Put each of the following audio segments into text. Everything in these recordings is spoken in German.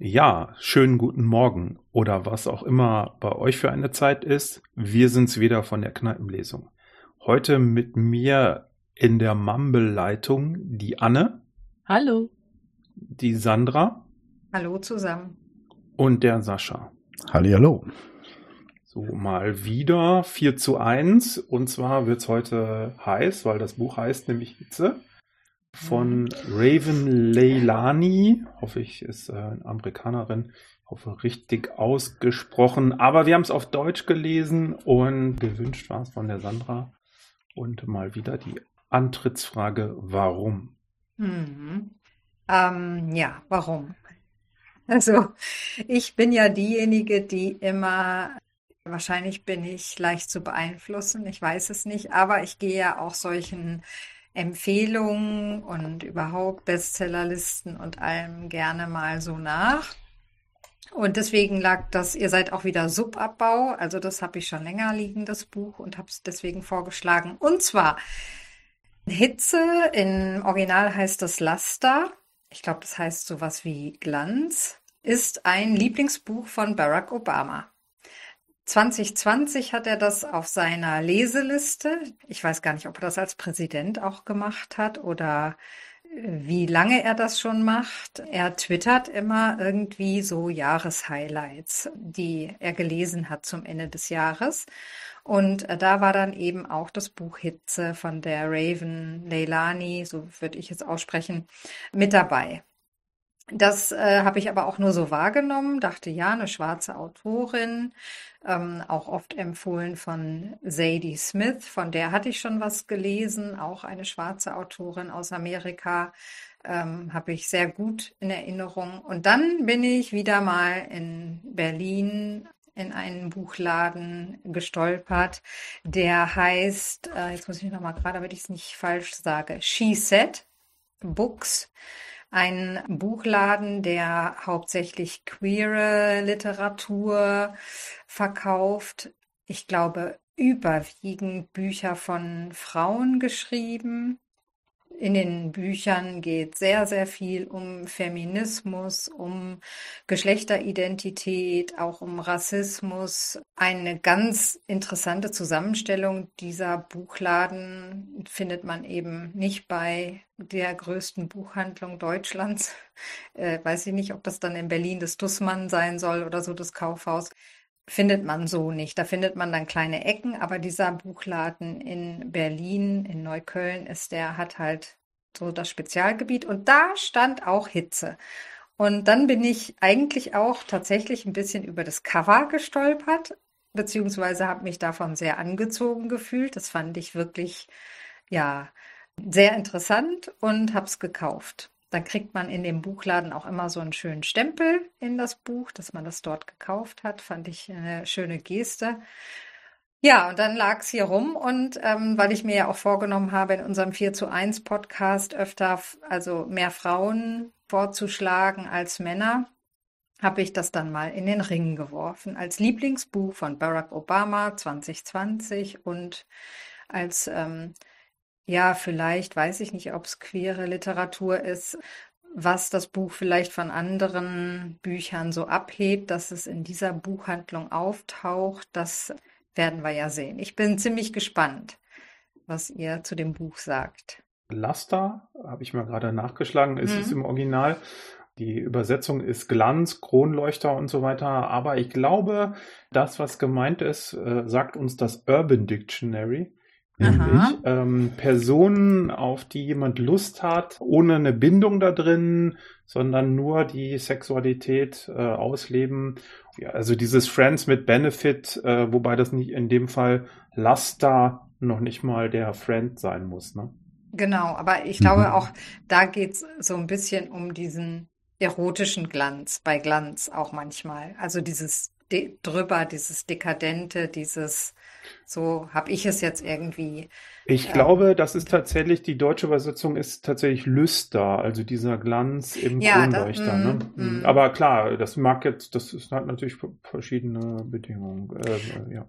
Ja, schönen guten Morgen oder was auch immer bei euch für eine Zeit ist. Wir sind's wieder von der Kneipenlesung. Heute mit mir in der Mumble-Leitung die Anne. Hallo. Die Sandra. Hallo zusammen. Und der Sascha. Hallihallo. So, mal wieder 4 zu 1. Und zwar wird's heute heiß, weil das Buch heißt nämlich Hitze von Raven Leilani. Hoffe ich, ist äh, eine Amerikanerin. Hoffe richtig ausgesprochen. Aber wir haben es auf Deutsch gelesen und gewünscht war es von der Sandra. Und mal wieder die Antrittsfrage, warum? Mhm. Ähm, ja, warum? Also, ich bin ja diejenige, die immer, wahrscheinlich bin ich leicht zu beeinflussen, ich weiß es nicht, aber ich gehe ja auch solchen Empfehlungen und überhaupt Bestsellerlisten und allem gerne mal so nach. Und deswegen lag das, ihr seid auch wieder Subabbau, also das habe ich schon länger liegen, das Buch, und habe es deswegen vorgeschlagen. Und zwar Hitze, im Original heißt das Laster, ich glaube, das heißt sowas wie Glanz, ist ein Lieblingsbuch von Barack Obama. 2020 hat er das auf seiner Leseliste. Ich weiß gar nicht, ob er das als Präsident auch gemacht hat oder äh, wie lange er das schon macht. Er twittert immer irgendwie so Jahreshighlights, die er gelesen hat zum Ende des Jahres. Und äh, da war dann eben auch das Buch Hitze von der Raven Leilani, so würde ich es aussprechen, mit dabei. Das äh, habe ich aber auch nur so wahrgenommen, dachte ja, eine schwarze Autorin, ähm, auch oft empfohlen von Zadie Smith, von der hatte ich schon was gelesen, auch eine schwarze Autorin aus Amerika, ähm, habe ich sehr gut in Erinnerung. Und dann bin ich wieder mal in Berlin in einen Buchladen gestolpert, der heißt, äh, jetzt muss ich noch mal gerade, damit ich es nicht falsch sage, She Said Books ein Buchladen, der hauptsächlich queere Literatur verkauft. Ich glaube, überwiegend Bücher von Frauen geschrieben. In den Büchern geht sehr, sehr viel um Feminismus, um Geschlechteridentität, auch um Rassismus. Eine ganz interessante Zusammenstellung dieser Buchladen findet man eben nicht bei der größten Buchhandlung Deutschlands. Äh, weiß ich nicht, ob das dann in Berlin das Dussmann sein soll oder so das Kaufhaus findet man so nicht. Da findet man dann kleine Ecken, aber dieser Buchladen in Berlin, in Neukölln ist der, hat halt so das Spezialgebiet und da stand auch Hitze. Und dann bin ich eigentlich auch tatsächlich ein bisschen über das Cover gestolpert, beziehungsweise habe mich davon sehr angezogen gefühlt. Das fand ich wirklich, ja, sehr interessant und habe es gekauft. Dann kriegt man in dem Buchladen auch immer so einen schönen Stempel in das Buch, dass man das dort gekauft hat. Fand ich eine schöne Geste. Ja, und dann lag es hier rum und ähm, weil ich mir ja auch vorgenommen habe, in unserem 4 zu 1 Podcast öfter, also mehr Frauen vorzuschlagen als Männer, habe ich das dann mal in den Ring geworfen. Als Lieblingsbuch von Barack Obama 2020 und als ähm, ja, vielleicht weiß ich nicht, ob es queere Literatur ist, was das Buch vielleicht von anderen Büchern so abhebt, dass es in dieser Buchhandlung auftaucht, das werden wir ja sehen. Ich bin ziemlich gespannt, was ihr zu dem Buch sagt. Laster, habe ich mal gerade nachgeschlagen, ist mhm. es im Original. Die Übersetzung ist Glanz, Kronleuchter und so weiter. Aber ich glaube, das, was gemeint ist, äh, sagt uns das Urban Dictionary. Nämlich ähm, Personen, auf die jemand Lust hat, ohne eine Bindung da drin, sondern nur die Sexualität äh, ausleben. Ja, also dieses Friends mit Benefit, äh, wobei das nicht in dem Fall Laster noch nicht mal der Friend sein muss. Ne? Genau, aber ich glaube mhm. auch, da geht's so ein bisschen um diesen erotischen Glanz, bei Glanz auch manchmal. Also dieses drüber, dieses Dekadente, dieses so habe ich es jetzt irgendwie. Ich äh, glaube, das ist tatsächlich, die deutsche Übersetzung ist tatsächlich Lüster, also dieser Glanz im ja, Kronleuchter. Da, ne? Mm, mm. Aber klar, das mag jetzt, das ist, hat natürlich verschiedene Bedingungen. Äh, ja,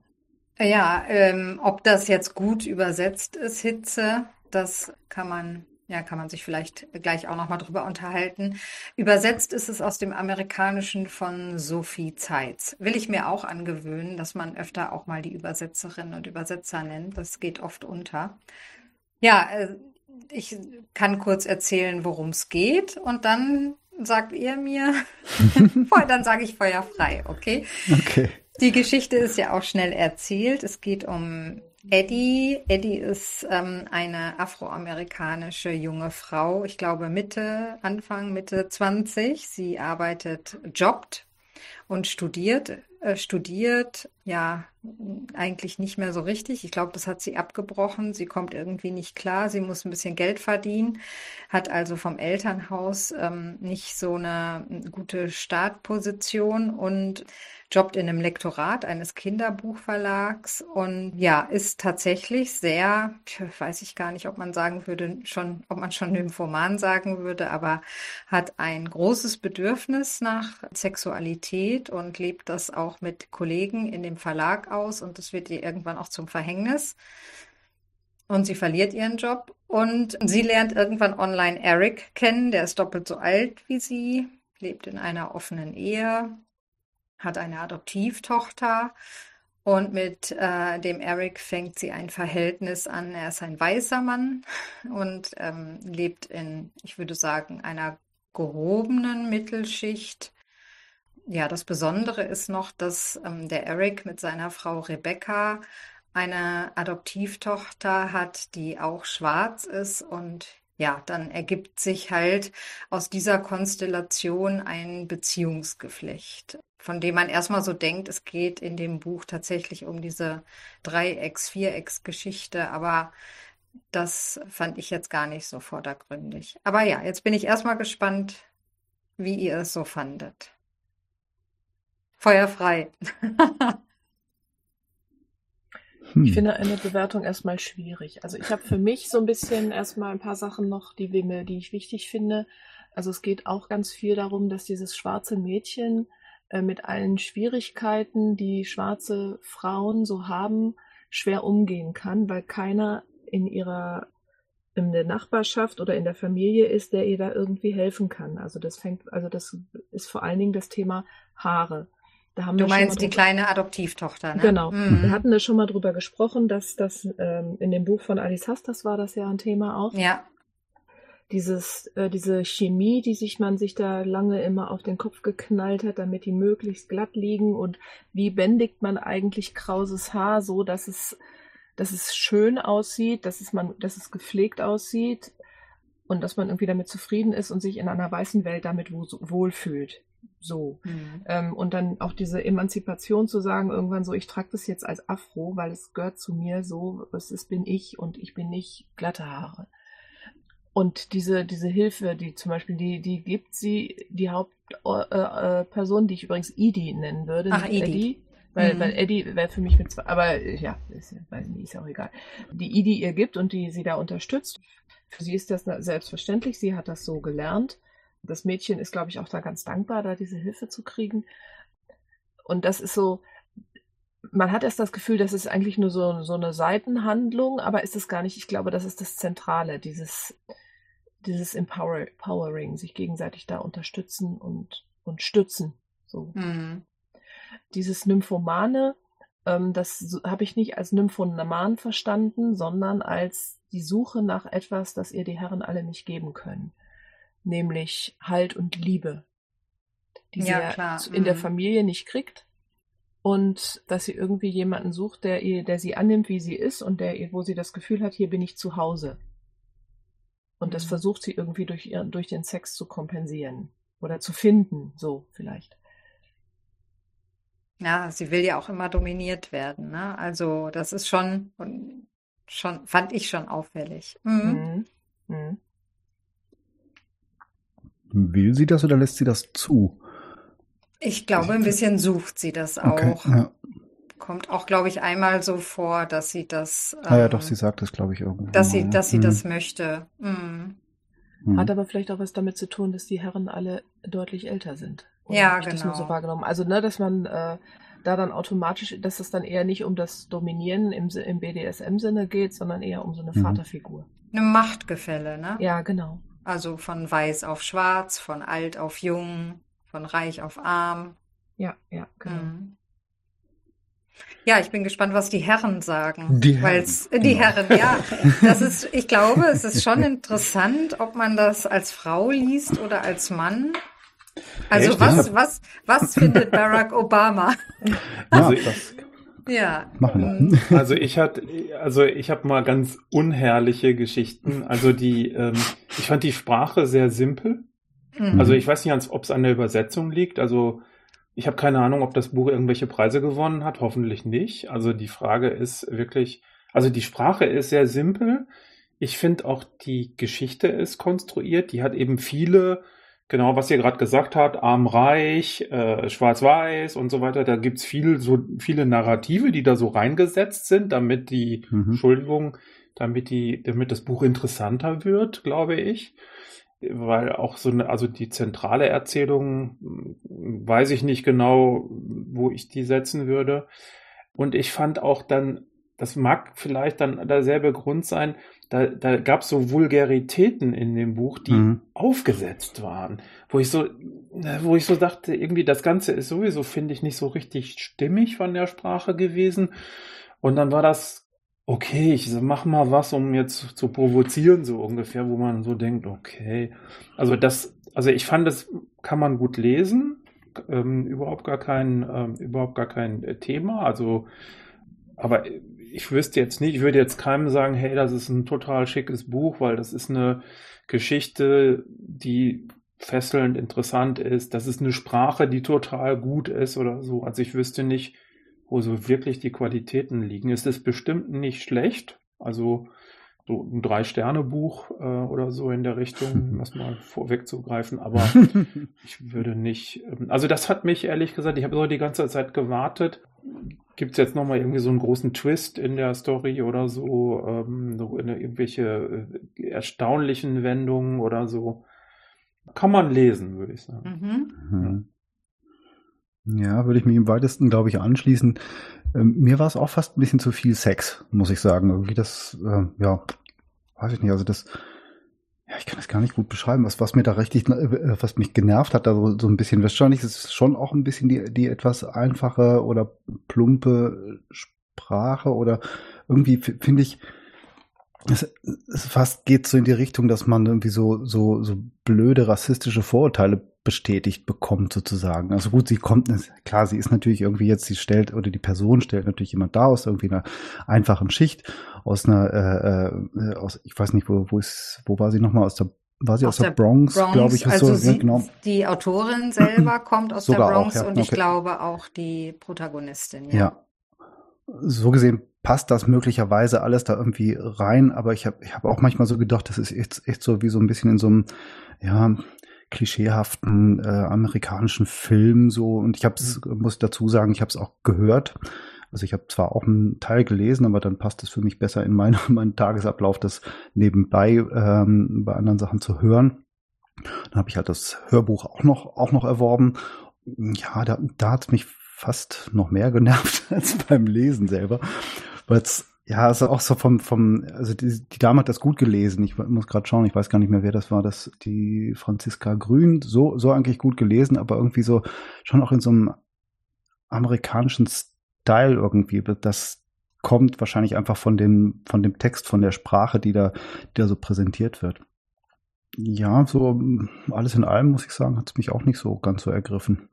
ja ähm, ob das jetzt gut übersetzt ist, Hitze, das kann man ja, kann man sich vielleicht gleich auch nochmal drüber unterhalten. Übersetzt ist es aus dem Amerikanischen von Sophie Zeitz. Will ich mir auch angewöhnen, dass man öfter auch mal die Übersetzerin und Übersetzer nennt. Das geht oft unter. Ja, äh, ich kann kurz erzählen, worum es geht und dann sagt ihr mir, dann sage ich feuerfrei, okay? Okay. Die Geschichte ist ja auch schnell erzählt. Es geht um Eddie. Eddie ist ähm, eine afroamerikanische junge Frau, ich glaube Mitte, Anfang, Mitte 20. Sie arbeitet, jobbt und studiert, äh, studiert, ja, eigentlich nicht mehr so richtig. Ich glaube, das hat sie abgebrochen. Sie kommt irgendwie nicht klar. Sie muss ein bisschen Geld verdienen, hat also vom Elternhaus ähm, nicht so eine gute Startposition und jobbt in einem Lektorat eines Kinderbuchverlags und ja, ist tatsächlich sehr, weiß ich gar nicht, ob man sagen würde, schon, ob man schon Nymphoman sagen würde, aber hat ein großes Bedürfnis nach Sexualität und lebt das auch mit Kollegen in dem Verlag aus und das wird ihr irgendwann auch zum Verhängnis. Und sie verliert ihren Job und sie lernt irgendwann online Eric kennen, der ist doppelt so alt wie sie, lebt in einer offenen Ehe, hat eine Adoptivtochter und mit äh, dem Eric fängt sie ein Verhältnis an. Er ist ein weißer Mann und ähm, lebt in, ich würde sagen, einer gehobenen Mittelschicht. Ja, das Besondere ist noch, dass ähm, der Eric mit seiner Frau Rebecca eine Adoptivtochter hat, die auch schwarz ist und ja, dann ergibt sich halt aus dieser Konstellation ein Beziehungsgeflecht von dem man erstmal so denkt, es geht in dem Buch tatsächlich um diese Dreiecks-, Vierecks-Geschichte, aber das fand ich jetzt gar nicht so vordergründig. Aber ja, jetzt bin ich erstmal gespannt, wie ihr es so fandet. Feuerfrei. Hm. Ich finde eine Bewertung erstmal schwierig. Also ich habe für mich so ein bisschen erstmal ein paar Sachen noch, die, die ich wichtig finde. Also es geht auch ganz viel darum, dass dieses schwarze Mädchen äh, mit allen Schwierigkeiten, die schwarze Frauen so haben, schwer umgehen kann, weil keiner in ihrer in der Nachbarschaft oder in der Familie ist, der ihr da irgendwie helfen kann. Also das fängt, also das ist vor allen Dingen das Thema Haare. Da haben du meinst die kleine Adoptivtochter, ne? Genau. Mhm. Wir hatten da schon mal drüber gesprochen, dass das ähm, in dem Buch von Alice Hastas war das ja ein Thema auch. Ja dieses, äh, diese Chemie, die sich man sich da lange immer auf den Kopf geknallt hat, damit die möglichst glatt liegen und wie bändigt man eigentlich krauses Haar so, dass es, dass es schön aussieht, dass es man, dass es gepflegt aussieht und dass man irgendwie damit zufrieden ist und sich in einer weißen Welt damit wohlfühlt. So. Mhm. Ähm, und dann auch diese Emanzipation zu sagen, irgendwann so, ich trage das jetzt als Afro, weil es gehört zu mir so, es ist, bin ich und ich bin nicht glatte Haare. Und diese, diese Hilfe, die zum Beispiel, die, die gibt sie, die Hauptperson, äh, äh, die ich übrigens Edie nennen würde, Ach, Edie. Eddie. Weil, mhm. weil Eddie wäre für mich mit zwei, aber ja, ist, weiß nicht, ist ja auch egal. Die Edie ihr gibt und die sie da unterstützt. Für sie ist das selbstverständlich, sie hat das so gelernt. Das Mädchen ist, glaube ich, auch da ganz dankbar, da diese Hilfe zu kriegen. Und das ist so, man hat erst das Gefühl, das ist eigentlich nur so, so eine Seitenhandlung, aber ist es gar nicht. Ich glaube, das ist das Zentrale, dieses, dieses Empower Empowering, sich gegenseitig da unterstützen und, und stützen. So. Mhm. Dieses Nymphomane, ähm, das habe ich nicht als Nymphoman verstanden, sondern als die Suche nach etwas, das ihr die Herren alle nicht geben können. Nämlich Halt und Liebe. Die ja, sie ja in mhm. der Familie nicht kriegt. Und dass sie irgendwie jemanden sucht, der ihr, der sie annimmt, wie sie ist und der, wo sie das Gefühl hat, hier bin ich zu Hause. Und das mhm. versucht sie irgendwie durch, durch den Sex zu kompensieren oder zu finden, so vielleicht. Ja, sie will ja auch immer dominiert werden. Ne? Also das ist schon, schon, fand ich schon auffällig. Mhm. Mhm. Will sie das oder lässt sie das zu? Ich glaube, ein bisschen sucht sie das auch. Okay, ja kommt auch, glaube ich, einmal so vor, dass sie das. Ähm, ah ja, doch, ähm, sie sagt das, glaube ich, irgendwo. Dass sie, dass sie mhm. das möchte. Mhm. mhm. Hat aber vielleicht auch was damit zu tun, dass die Herren alle deutlich älter sind. Oder ja, genau. Das nur so genau. wahrgenommen. Also, ne, dass man äh, da dann automatisch, dass es dann eher nicht um das Dominieren im, im BDSM-Sinne geht, sondern eher um so eine mhm. Vaterfigur. Eine Machtgefälle, ne? Ja, genau. Also von weiß auf schwarz, von alt auf jung, von reich auf arm. Ja, ja, genau. Mhm. Ja, ich bin gespannt, was die Herren sagen. Die Herren, äh, die genau. Herren, ja. Das ist, ich glaube, es ist schon interessant, ob man das als Frau liest oder als Mann. Also Echt? was, was, was findet Barack Obama? Also, ja, das Ja. machen Mhm. wir. Also ich hatte, also ich habe mal ganz unherrliche Geschichten. Also die, ähm, ich fand die Sprache sehr simpel. Mhm. Also ich weiß nicht, ob es an der Übersetzung liegt. Also ich habe keine Ahnung, ob das Buch irgendwelche Preise gewonnen hat. Hoffentlich nicht. Also die Frage ist wirklich, also die Sprache ist sehr simpel. Ich finde auch die Geschichte ist konstruiert. Die hat eben viele, genau was ihr gerade gesagt habt, arm-reich, äh, schwarz-weiß und so weiter. Da gibt's viel, so viele Narrative, die da so reingesetzt sind, damit die, Mhm. Entschuldigung, damit die, damit das Buch interessanter wird, glaube ich weil auch so eine, also die zentrale Erzählung mh, weiß ich nicht genau, wo ich die setzen würde. Und ich fand auch dann, das mag vielleicht dann derselbe Grund sein, da, da gab es so Vulgaritäten in dem Buch, die Mhm. aufgesetzt waren, wo ich so, wo ich so dachte, irgendwie das Ganze ist sowieso, finde ich, nicht so richtig stimmig von der Sprache gewesen. Und dann war das okay, ich mach mal was, um jetzt zu provozieren, so ungefähr, wo man so denkt, okay. Also das, also ich fand, das kann man gut lesen, ähm, überhaupt gar kein, ähm, überhaupt gar kein äh, Thema. Also, aber ich wüsste jetzt nicht, ich würde jetzt keinem sagen, hey, das ist ein total schickes Buch, weil das ist eine Geschichte, die fesselnd interessant ist. Das ist eine Sprache, die total gut ist oder so. Also ich wüsste nicht, wo so wirklich die Qualitäten liegen. Es ist bestimmt nicht schlecht. Also so ein Drei-Sterne-Buch äh, oder so in der Richtung, um das mal vorwegzugreifen, aber ich würde nicht. ähm, Also das hat mich ehrlich gesagt, ich habe so die ganze Zeit gewartet. Gibt es jetzt nochmal irgendwie so einen großen Twist in der Story oder so, ähm, so eine, irgendwelche äh, erstaunlichen Wendungen oder so? Kann man lesen, würde ich sagen. Mhm. Mhm. Ja, würde ich mich im weitesten, glaube ich, anschließen. Ähm, mir war es auch fast ein bisschen zu viel Sex, muss ich sagen. Irgendwie das, äh, ja, weiß ich nicht, also das, ich kann das gar nicht gut beschreiben, was, was mir da richtig, äh, was mich genervt hat, also so ein bisschen, wahrscheinlich ist es schon auch ein bisschen die, die etwas einfache oder plumpe Sprache oder irgendwie finde ich, es, es fast geht so in die Richtung, dass man irgendwie so, so, so blöde rassistische Vorurteile bestätigt bekommt sozusagen. Also gut, sie kommt, klar, sie ist natürlich irgendwie jetzt, sie stellt, oder die Person stellt natürlich jemand da aus irgendwie einer einfachen Schicht, aus einer, äh, äh, aus, ich weiß nicht, wo, wo ist, wo war sie nochmal, aus der, war sie aus, der, Bronx, glaube ich, also so, sie, genau. die Autorin selber kommt aus Sogar der auch, Bronx ja, und ich okay. glaube auch die Protagonistin. Ja. Ja. So gesehen passt das möglicherweise alles da irgendwie rein, aber ich habe ich hab auch manchmal so gedacht, das ist echt, echt so wie so ein bisschen in so einem, ja, klischeehaften äh, amerikanischen Film so und ich habe es, muss ich dazu sagen, ich habe es auch gehört. Also ich habe zwar auch einen Teil gelesen, aber dann passt es für mich besser in meinen, meinen Tagesablauf, das nebenbei ähm, bei anderen Sachen zu hören. Dann habe ich halt das Hörbuch auch noch, auch noch erworben. Ja, da, da hat es mich fast noch mehr genervt als beim Lesen selber. Weil es, ja, also auch so vom, vom, also die, die Dame hat das gut gelesen. Ich muss gerade schauen, ich weiß gar nicht mehr, wer das war, das, die Franziska Grün, so, so eigentlich gut gelesen, aber irgendwie so, schon auch in so einem amerikanischen Style irgendwie. Das kommt wahrscheinlich einfach von dem, von dem Text, von der Sprache, die da, die da so präsentiert wird. Ja, so alles in allem, muss ich sagen, hat es mich auch nicht so ganz so ergriffen.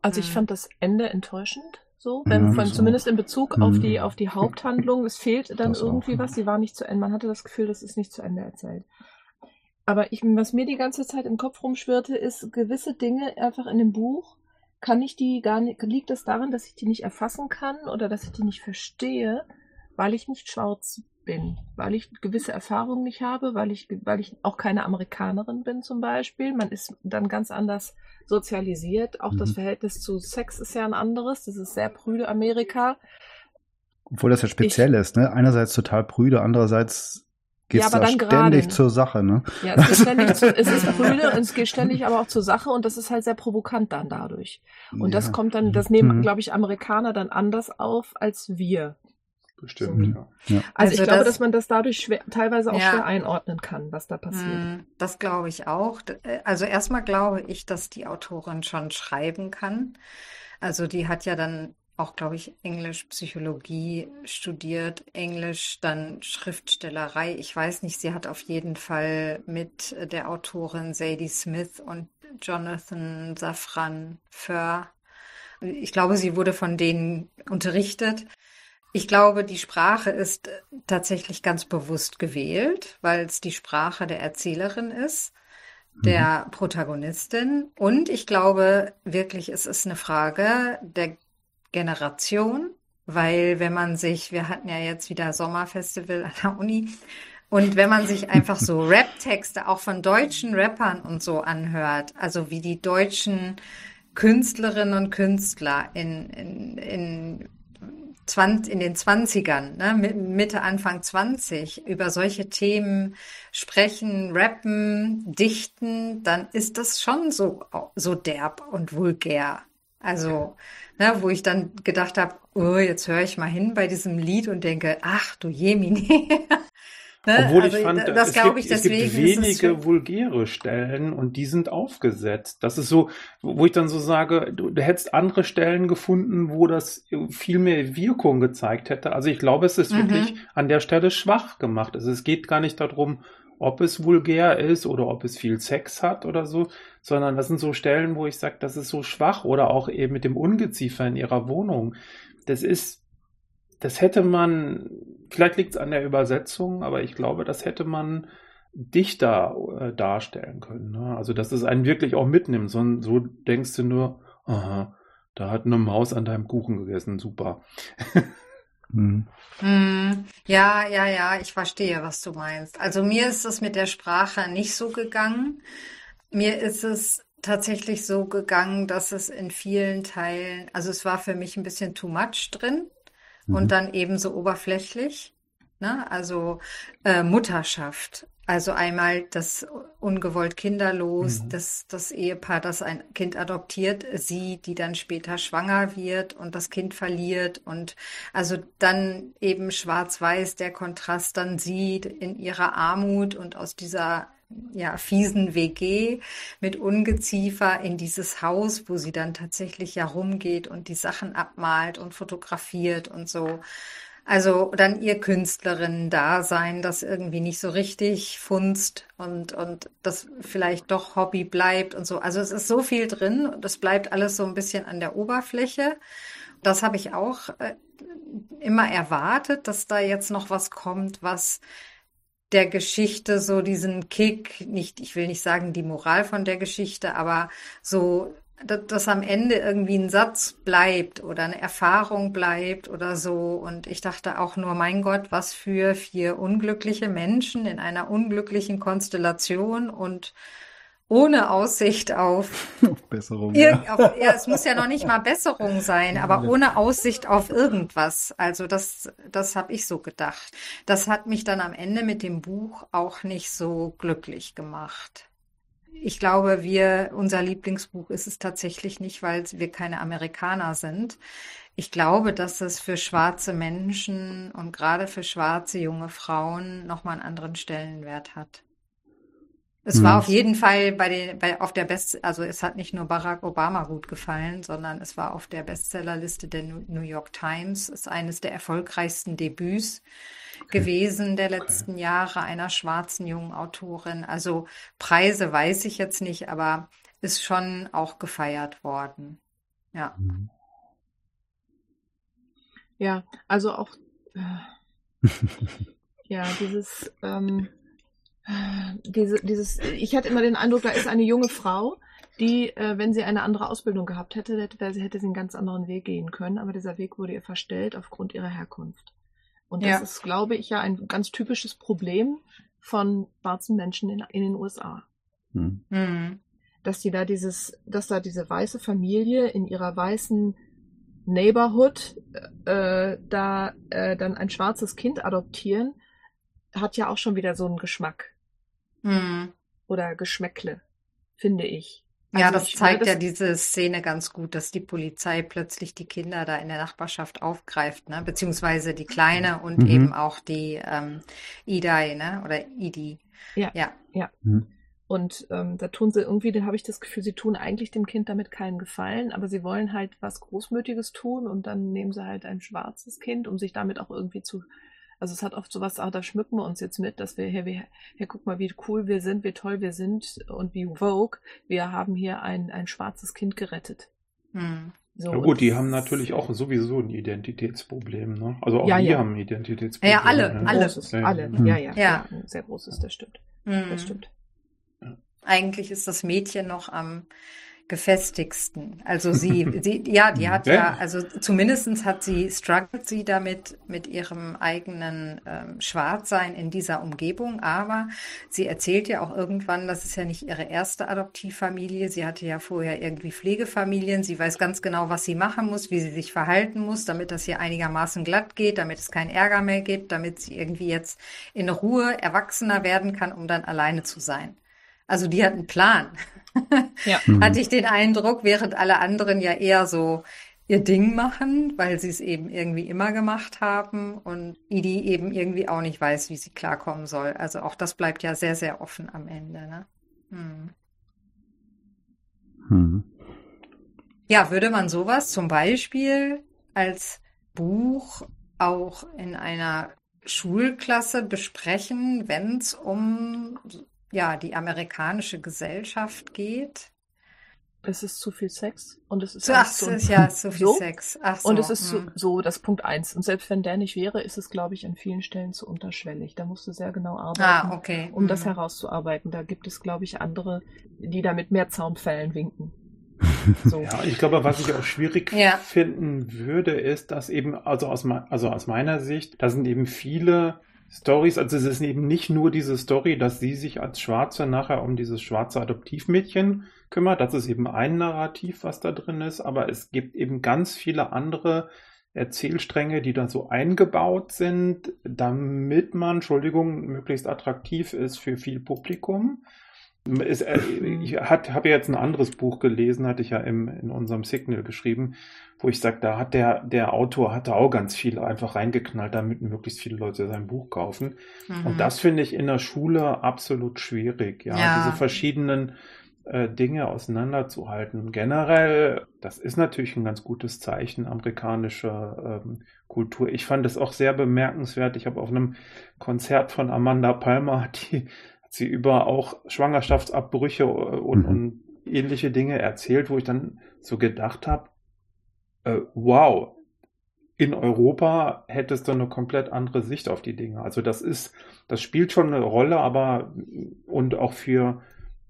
Also ich Mhm. fand das Ende enttäuschend. So, Ja, wenn von, das zumindest in Bezug auf Mhm. die auf die Haupthandlung, es fehlt dann Das auch, irgendwie ja. was. Sie war nicht zu Ende. Man hatte das Gefühl, das ist nicht zu Ende erzählt. Aber ich, was mir die ganze Zeit im Kopf rumschwirrte, ist gewisse Dinge einfach in dem Buch. Kann ich die gar nicht? Liegt es daran, dass ich die nicht erfassen kann oder dass ich die nicht verstehe, weil ich nicht schwarz bin, weil ich gewisse Erfahrungen nicht habe, weil ich weil ich auch keine Amerikanerin bin zum Beispiel. Man ist dann ganz anders sozialisiert. Auch das Mhm. Verhältnis zu Sex ist ja ein anderes. Das ist sehr prüde Amerika. Obwohl das ja speziell ist, ne? Einerseits total prüde, andererseits geht's Ja, aber da dann gerade, ständig ne? zur Sache, ne? Ja, es geht ständig zu, es ist prüde und es geht ständig aber auch zur Sache und das ist halt sehr provokant dann dadurch. Und das Ja. kommt dann, das nehmen, Mhm. glaube ich, Amerikaner dann anders auf als wir. Bestimmt, so. ja. ja. Also, also, ich glaube, dass man das dadurch schwer, teilweise auch ja. schwer einordnen kann, was da passiert. Hm, das glaube ich auch. Äh, also erstmal glaube ich, dass die Autorin schon schreiben kann. Also die hat ja dann auch, glaube ich, Englisch, Psychologie studiert, Englisch, dann Schriftstellerei. Ich weiß nicht, sie hat auf jeden Fall mit der Autorin Sadie Smith und Jonathan Safran Föhr, ich glaube, sie wurde von denen unterrichtet. Ich glaube, die Sprache ist tatsächlich ganz bewusst gewählt, weil es die Sprache der Erzählerin ist, der mhm. Protagonistin. Und ich glaube wirklich, es ist eine Frage der Generation, weil wenn man sich, wir hatten ja jetzt wieder Sommerfestival an der Uni, und wenn man sich einfach so Rap-Texte auch von deutschen Rappern und so anhört, also wie die deutschen Künstlerinnen und Künstler in, in, in, 20, in den Zwanzigern, ne, Mitte, Anfang 20, über solche Themen sprechen, rappen, dichten, dann ist das schon so, so derb und vulgär. Also, ne, wo ich dann gedacht habe, oh, jetzt höre ich mal hin bei diesem Lied und denke, ach du Jemini. ne? Obwohl also, ich fand, das es, gibt, ich es gibt wenige vulgäre Stellen und die sind aufgesetzt. Das ist so, wo ich dann so sage, du, du hättest andere Stellen gefunden, wo das viel mehr Wirkung gezeigt hätte. Also ich glaube, es ist mhm. wirklich an der Stelle schwach gemacht. Also es geht gar nicht darum, ob es vulgär ist oder ob es viel Sex hat oder so, sondern das sind so Stellen, wo ich sage, das ist so schwach oder auch eben mit dem Ungeziefer in ihrer Wohnung. Das ist, das hätte man, vielleicht liegt es an der Übersetzung, aber ich glaube, das hätte man dichter äh, darstellen können. Ne? Also, dass es einen wirklich auch mitnimmt. So, so denkst du nur, aha, da hat eine Maus an deinem Kuchen gegessen, super. Mhm. Mm, ja, ja, ja, ich verstehe, was du meinst. Also mir ist es mit der Sprache nicht so gegangen. Mir ist es tatsächlich so gegangen, dass es in vielen Teilen, also es war für mich ein bisschen too much drin mhm. und dann eben so oberflächlich. Ne? Also äh, Mutterschaft also einmal das ungewollt kinderlos, mhm. das, das Ehepaar, das ein Kind adoptiert, sie, die dann später schwanger wird und das Kind verliert und also dann eben schwarz-weiß der Kontrast dann sieht in ihrer Armut und aus dieser ja, fiesen WG mit Ungeziefer in dieses Haus, wo sie dann tatsächlich ja rumgeht und die Sachen abmalt und fotografiert und so. Also dann ihr Künstlerinnen-Dasein, das irgendwie nicht so richtig funzt und, und das vielleicht doch Hobby bleibt und so. Also es ist so viel drin und es bleibt alles so ein bisschen an der Oberfläche. Das habe ich auch äh, immer erwartet, dass da jetzt noch was kommt, was der Geschichte so diesen Kick, nicht, ich will nicht sagen die Moral von der Geschichte, aber so dass am Ende irgendwie ein Satz bleibt oder eine Erfahrung bleibt oder so. Und ich dachte auch nur, mein Gott, was für vier unglückliche Menschen in einer unglücklichen Konstellation und ohne Aussicht auf Besserung. Ja. Auf, ja, es muss ja noch nicht mal Besserung sein, aber ohne Aussicht auf irgendwas. Also das, das habe ich so gedacht. Das hat mich dann am Ende mit dem Buch auch nicht so glücklich gemacht ich glaube, wir, unser Lieblingsbuch ist es tatsächlich nicht, weil wir keine Amerikaner sind. Ich glaube, dass es für schwarze Menschen und gerade für schwarze junge Frauen nochmal einen anderen Stellenwert hat. Es war auf jeden Fall bei den, bei, auf der Best, also es hat nicht nur Barack Obama gut gefallen, sondern es war auf der Bestsellerliste der New York Times. Es ist eines der erfolgreichsten Debüts okay. gewesen der letzten okay. Jahre einer schwarzen jungen Autorin. Also Preise weiß ich jetzt nicht, aber ist schon auch gefeiert worden. Ja. Mhm. Ja, also auch äh, ja, dieses ähm, diese, dieses, ich hatte immer den Eindruck, da ist eine junge Frau, die, äh, wenn sie eine andere Ausbildung gehabt hätte, hätte, hätte sie einen ganz anderen Weg gehen können, aber dieser Weg wurde ihr verstellt aufgrund ihrer Herkunft. Und das ja. ist, glaube ich, ja ein ganz typisches Problem von schwarzen Menschen in, in den USA. Hm. Mhm. Dass die da dieses, dass da diese weiße Familie in ihrer weißen Neighborhood äh, da äh, dann ein schwarzes Kind adoptieren, hat ja auch schon wieder so einen Geschmack. Mhm. Oder Geschmäckle, finde ich. Ja, Also das ich zeigt ja das- diese Szene ganz gut, dass die Polizei plötzlich die Kinder da in der Nachbarschaft aufgreift, ne? Beziehungsweise die Kleine und Mhm. eben auch die ähm, Idai, ne? Oder Idi. Ja. Ja. Hm. Und ähm, da tun sie irgendwie, da habe ich das Gefühl, sie tun eigentlich dem Kind damit keinen Gefallen, aber sie wollen halt was Großmütiges tun und dann nehmen sie halt ein schwarzes Kind, um sich damit auch irgendwie zu. Also es hat oft sowas, ah, da schmücken wir uns jetzt mit, dass wir hier, wir, hier guck mal, wie cool wir sind, wie toll wir sind und wie Vogue. Wir haben hier ein, ein schwarzes Kind gerettet. Hm. So, Ja gut, die haben natürlich auch sowieso ein Identitätsproblem. Ne? Also auch Ja, wir ja. haben ein Identitätsproblem. Ja, alle, ne? alle. großes, Ja, ja. alle, Mhm. ja, ja, Ja. ein sehr großes, das stimmt, Hm. das stimmt. Eigentlich ist das Mädchen noch am gefestigsten. Also sie, sie, ja, die hat Ja, also zumindestens hat sie, struggelt sie damit mit ihrem eigenen ähm, Schwarzsein in dieser Umgebung, aber sie erzählt ja auch irgendwann, das ist ja nicht ihre erste Adoptivfamilie. Sie hatte ja vorher irgendwie Pflegefamilien. Sie weiß ganz genau, was sie machen muss, wie sie sich verhalten muss, damit das hier einigermaßen glatt geht, damit es keinen Ärger mehr gibt, damit sie irgendwie jetzt in Ruhe erwachsener werden kann, um dann alleine zu sein. Also die hat einen Plan. Ja. Mhm. Hatte ich den Eindruck, während alle anderen ja eher so ihr Ding machen, weil sie es eben irgendwie immer gemacht haben und Idi eben irgendwie auch nicht weiß, wie sie klarkommen soll. Also auch das bleibt ja sehr, sehr offen am Ende. Ne? Hm. Hm. Ja, würde man sowas zum Beispiel als Buch auch in einer Schulklasse besprechen, wenn es um ja, die amerikanische Gesellschaft geht? Es ist zu viel Sex und es ist So, ach, es so- ist ja so viel so. Sex. Ach so. Und es ist so, hm. so das Punkt eins. Und selbst wenn der nicht wäre, ist es, glaube ich, an vielen Stellen zu unterschwellig. Da musst du sehr genau arbeiten, Ah, okay. um das hm. herauszuarbeiten. Da gibt es, glaube ich, andere, die da mit mehr Zaunpfählen winken. So. Ja, ich glaube, was ich auch schwierig Ja. finden würde, ist, dass eben, also aus, also aus meiner Sicht, da sind eben viele Stories, also es ist eben nicht nur diese Story, dass sie sich als Schwarze nachher um dieses schwarze Adoptivmädchen kümmert, das ist eben ein Narrativ, was da drin ist, aber es gibt eben ganz viele andere Erzählstränge, die da so eingebaut sind, damit man, Entschuldigung, möglichst attraktiv ist für viel Publikum. Es, äh, ich habe jetzt ein anderes Buch gelesen, hatte ich ja im, in unserem Signal geschrieben, wo ich sage, da hat der, der Autor hat da auch ganz viel einfach reingeknallt, damit möglichst viele Leute sein Buch kaufen. Mhm. Und das finde ich in der Schule absolut schwierig, ja, Ja. diese verschiedenen äh, Dinge auseinanderzuhalten. Generell, das ist natürlich ein ganz gutes Zeichen amerikanischer ähm, Kultur. Ich fand es auch sehr bemerkenswert. Ich habe auf einem Konzert von Amanda Palmer, die sie über auch Schwangerschaftsabbrüche äh, und, Mhm. und ähnliche Dinge erzählt, wo ich dann so gedacht habe, äh, wow, in Europa hättest du eine komplett andere Sicht auf die Dinge. Also das ist, das spielt schon eine Rolle, aber und auch für,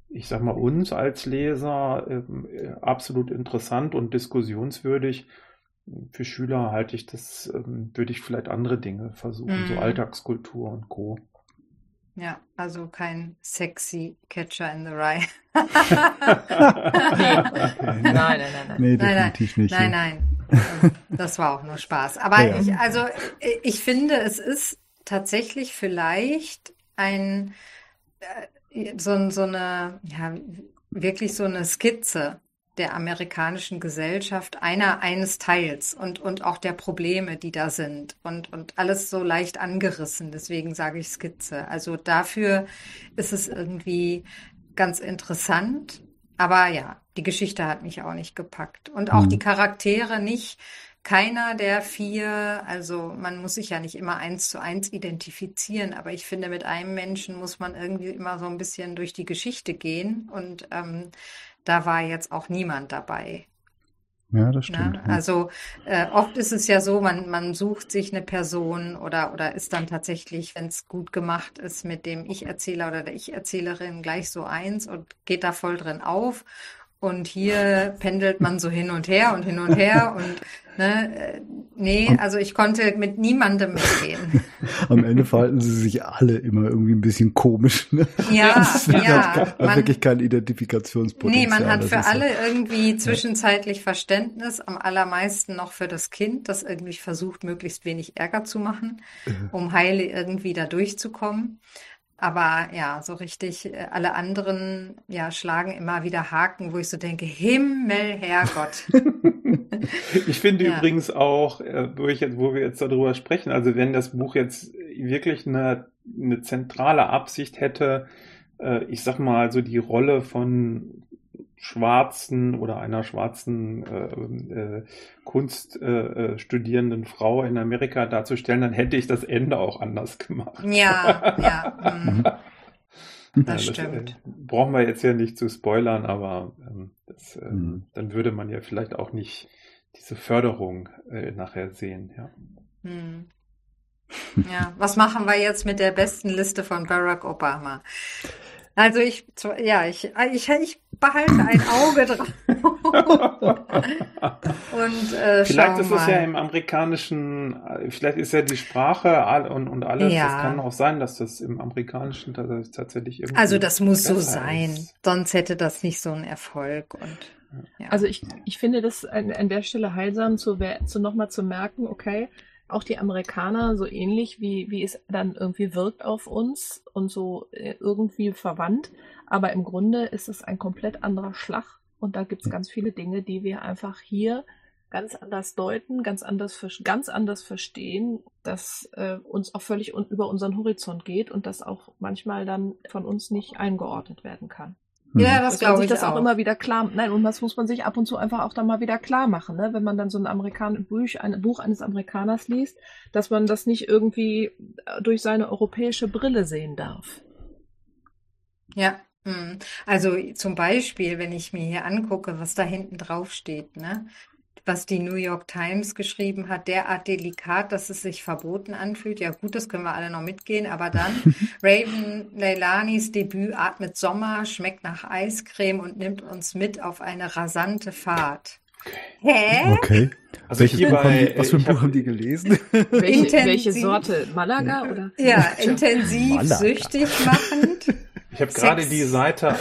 ich sag mal, uns als Leser ähm, äh, absolut interessant und diskussionswürdig. Für Schüler halte ich das, ähm, würde ich vielleicht andere Dinge versuchen, so Mhm. Alltagskultur und Co. Ja, also kein sexy Catcher in the Rye. Nein, nein, nein, nein. Nee, Nein, nein. definitiv nicht. Nein, nein. Das war auch nur Spaß. Aber Ja, ja. ich, also, ich finde, es ist tatsächlich vielleicht ein, äh, so, so eine, ja, wirklich so eine Skizze der amerikanischen Gesellschaft, einer eines Teils und, und auch der Probleme, die da sind und, und alles so leicht angerissen. Deswegen sage ich Skizze. Also dafür ist es irgendwie ganz interessant. Aber ja, die Geschichte hat mich auch nicht gepackt. Und auch Mhm. die Charaktere nicht. Keiner der vier, also man muss sich ja nicht immer eins zu eins identifizieren, aber ich finde, mit einem Menschen muss man irgendwie immer so ein bisschen durch die Geschichte gehen und ähm, da war jetzt auch niemand dabei. Ja, das stimmt. Ne? ja. Also äh, oft ist es ja so, man, man sucht sich eine Person oder, oder ist dann tatsächlich, wenn es gut gemacht ist, mit dem Ich-Erzähler oder der Ich-Erzählerin gleich so eins und geht da voll drin auf. Und hier pendelt man so hin und her und hin und her und ne, äh, nee, also ich konnte mit niemandem mitgehen. Am Ende verhalten sie sich alle immer irgendwie ein bisschen komisch. Ne? Ja, das ist ja, halt man- wirklich kein Identifikationspotenzial. Nee, man hat für ist so. alle irgendwie zwischenzeitlich Verständnis, am allermeisten noch für das Kind, das irgendwie versucht, möglichst wenig Ärger zu machen, um heile irgendwie da durchzukommen. Aber ja, so richtig, äh, alle anderen ja, schlagen immer wieder Haken, wo ich so denke, Himmel, Herrgott. ich finde ja. übrigens auch, äh, wo, ich jetzt, wo wir jetzt darüber sprechen, also wenn das Buch jetzt wirklich eine, eine zentrale Absicht hätte, äh, ich sag mal, also die Rolle von schwarzen oder einer schwarzen äh, äh, Kunststudierenden äh, Frau in Amerika darzustellen, dann hätte ich das Ende auch anders gemacht. Ja, ja. Mm. Das, ja, stimmt. Das, äh, brauchen wir jetzt ja nicht zu spoilern, aber ähm, das, äh, mhm. dann würde man ja vielleicht auch nicht diese Förderung äh, nachher sehen. Ja. Mhm. ja, was machen wir jetzt mit der besten Liste von Barack Obama? Also ich, ja, ich, ich, ich behalte ein Auge drauf. und äh, vielleicht ist es ja im amerikanischen, vielleicht ist ja die Sprache und, und alles. Ja. Das kann auch sein, dass das im amerikanischen tatsächlich irgendwie. Also das muss so sein, ist. sonst hätte das nicht so einen Erfolg und. Ja. Also ich, ich finde das an, an der Stelle heilsam, zu, zu nochmal zu merken, okay, auch die Amerikaner so ähnlich, wie, wie es dann irgendwie wirkt auf uns und so äh, irgendwie verwandt. Aber im Grunde ist es ein komplett anderer Schlag. Und da gibt es ganz viele Dinge, die wir einfach hier ganz anders deuten, ganz anders, ganz anders verstehen, dass äh, uns auch völlig un über unseren Horizont geht und das auch manchmal dann von uns nicht eingeordnet werden kann. Ja, das glaube ich. das auch. auch immer wieder klar. Nein, und das muss man sich ab und zu einfach auch dann mal wieder klar machen, ne? wenn man dann so ein Amerikan Buch, ein Buch eines Amerikaners liest, dass man das nicht irgendwie äh, durch seine europäische Brille sehen darf. Ja, hm. also zum Beispiel, wenn ich mir hier angucke, was da hinten drauf steht, ne? Was die New York Times geschrieben hat, derart delikat, dass es sich verboten anfühlt. Ja gut, das können wir alle noch mitgehen, aber dann Raven Leilanis Debüt atmet Sommer, schmeckt nach Eiscreme und nimmt uns mit auf eine rasante Fahrt. Hä? Okay. Also Welches Buch haben die, was für ein Buch hab, haben die gelesen? Welche, welche, Sorte? Malaga oder? Ja, intensiv, Malaga. süchtig machend. Ich habe gerade die Seite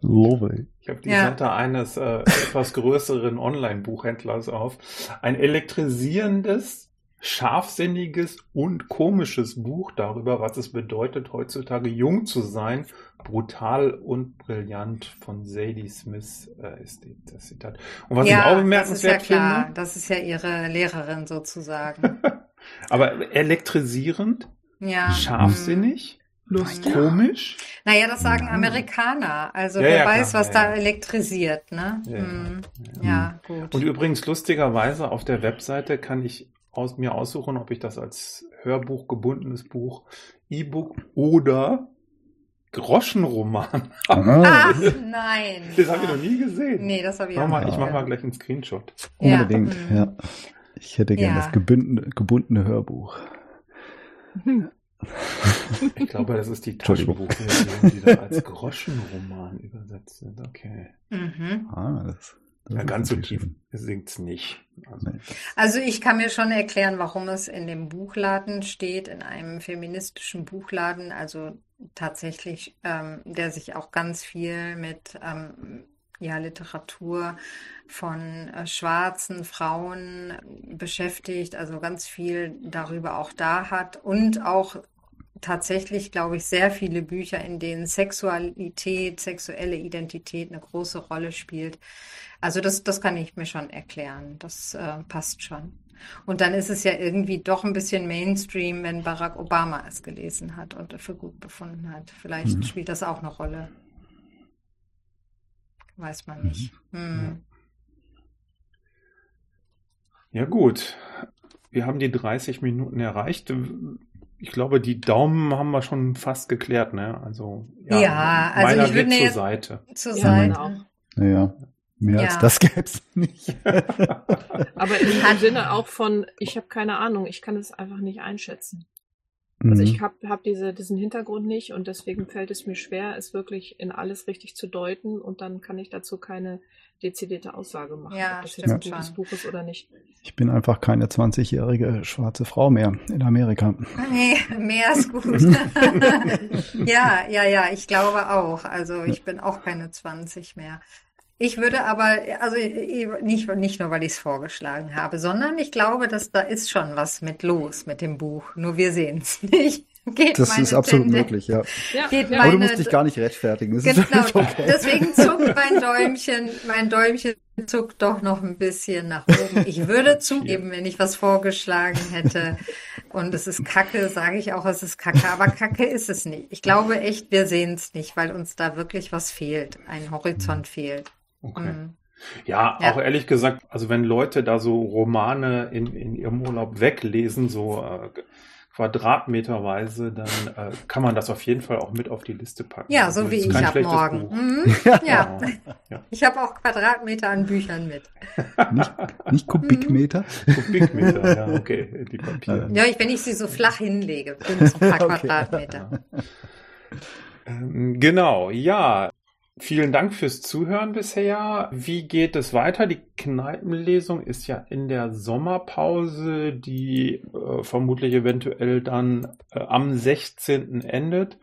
Lovely. Ich habe die ja. Seite eines äh, etwas größeren Online-Buchhändlers auf. Ein elektrisierendes, scharfsinniges und komisches Buch darüber, was es bedeutet, heutzutage jung zu sein. Brutal und brillant von Sadie Smith äh, ist das Zitat. Und was ja, ich auch bemerkenswert das ist ja klar. Finde, das ist ja ihre Lehrerin sozusagen. Aber elektrisierend, ja. scharfsinnig. Lustig. Komisch. Naja, das sagen Amerikaner. Also ja, wer ja, weiß, klar. was ja, da elektrisiert, ne? Hm. Ja, gut. Und übrigens lustigerweise auf der Webseite kann ich aus, mir aussuchen, ob ich das als Hörbuch, gebundenes Buch, E-Book oder Groschenroman. Ach nein. Das habe ich noch nie gesehen. Nee, das habe ich auch nicht. Ich mache mal gleich einen Screenshot. Unbedingt, ja. Ich hätte gerne das gebundene, gebundene Hörbuch. Hm. Ich glaube, das ist die Taschenbuchversion, die da als Groschenroman übersetzt sind. Okay. Mhm. Ah, das, das ja, ganz so tief singt es nicht. Also, also, ich kann mir schon erklären, warum es in dem Buchladen steht, in einem feministischen Buchladen, also tatsächlich, ähm, der sich auch ganz viel mit ähm, ja, Literatur von äh, schwarzen Frauen beschäftigt, also ganz viel darüber auch da hat und auch tatsächlich, glaube ich, sehr viele Bücher, in denen Sexualität, sexuelle Identität eine große Rolle spielt. Also das, das kann ich mir schon erklären. Das äh, passt schon. Und dann ist es ja irgendwie doch ein bisschen Mainstream, wenn Barack Obama es gelesen hat und für gut befunden hat. Vielleicht mhm. spielt das auch eine Rolle. Weiß man nicht. Mhm. Hm. Ja gut, wir haben die 30 Minuten erreicht ich glaube, die Daumen haben wir schon fast geklärt, ne? Also ja, ja also ich würde zur Seite. Zur Seite. Ja, mehr ja. als das gäbe es nicht. Aber im Sinne auch von, ich habe keine Ahnung, ich kann es einfach nicht einschätzen. Also ich mhm. habe hab diese, diesen Hintergrund nicht und deswegen fällt es mir schwer, es wirklich in alles richtig zu deuten und dann kann ich dazu keine dezidierte Aussage machen, ja, ob das jetzt ein gutes Buch ist oder nicht. Ich bin einfach keine 20-jährige schwarze Frau mehr in Amerika. Nee, mehr ist gut. ja, ja, ja, ich glaube auch. Also ich bin auch keine 20 mehr. Ich würde aber, also nicht, nicht nur, weil ich es vorgeschlagen habe, sondern ich glaube, dass da ist schon was mit los mit dem Buch. Nur wir sehen es nicht. geht Das meine ist absolut Tende- möglich, ja. Ja, Geht ja. Aber du meine- musst dich gar nicht rechtfertigen. Das ist Genau, okay. deswegen zuckt mein Däumchen, mein Däumchen zuckt doch noch ein bisschen nach oben. Ich würde zugeben, wenn ich was vorgeschlagen hätte und es ist Kacke, sage ich auch, es ist Kacke, aber Kacke ist es nicht. Ich glaube echt, wir sehen es nicht, weil uns da wirklich was fehlt, ein Horizont fehlt. Okay. Mhm. Ja, Ja. auch ehrlich gesagt, also wenn Leute da so Romane in, in ihrem Urlaub weglesen, so äh, quadratmeterweise, dann äh, kann man das auf jeden Fall auch mit auf die Liste packen. Ja, Also so wie ist ich ab morgen. Mhm. Ja, Ja. ich habe auch Quadratmeter an Büchern mit. Nicht, nicht Kubikmeter. Kubikmeter, ja, okay, die Papiere. Ja, ich, wenn ich sie so flach hinlege, sind es ein paar Okay. Quadratmeter. Ähm, Genau, ja. Vielen Dank fürs Zuhören bisher. Wie geht es weiter? Die Kneipenlesung ist ja in der Sommerpause, die äh, vermutlich eventuell dann äh, am 16. endet,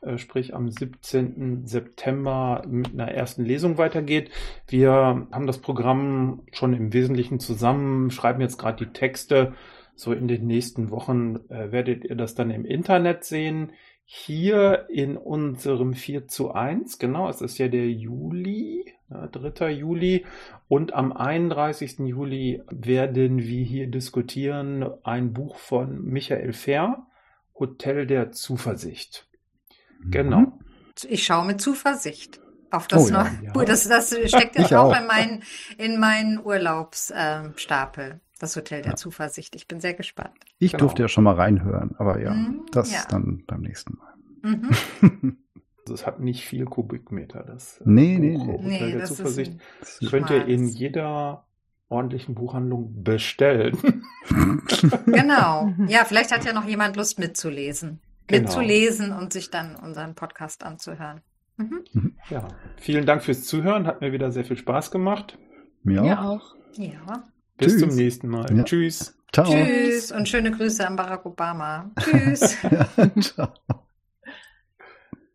äh, sprich am 17. September mit einer ersten Lesung weitergeht. Wir haben das Programm schon im Wesentlichen zusammen, schreiben jetzt gerade die Texte. So in den nächsten Wochen äh, werdet ihr das dann im Internet sehen hier in unserem 4 zu 1, genau, es ist ja der Juli, ja, 3. Juli und am 31. Juli werden wir hier diskutieren ein Buch von Michael Fair, Hotel der Zuversicht. Genau. Mhm. Ich schaue mit Zuversicht auf das Oh ja, noch. ja. Gut, das, das steckt ja auch, auch. in meinen, in meinen Urlaubsstapel. Das Hotel der Zuversicht. Ich bin sehr gespannt. Ich Genau. durfte ja schon mal reinhören, aber ja, Mhm, das ja. dann beim nächsten Mal. Mhm. Also es hat nicht viel Kubikmeter, das äh, Nee, nee, Buch nee. Hotel Nee, der das ist Zuversicht. Das Könnt ihr in jeder ordentlichen Buchhandlung bestellen. Genau. Ja, vielleicht hat ja noch jemand Lust mitzulesen. Genau. Mitzulesen und sich dann unseren Podcast anzuhören. Mhm. Ja, vielen Dank fürs Zuhören, hat mir wieder sehr viel Spaß gemacht. Mir Ja, auch. auch. Ja. Bis Tschüss. zum nächsten Mal. Ja. Tschüss. Ciao. Tschüss und schöne Grüße an Barack Obama. Tschüss. Ciao.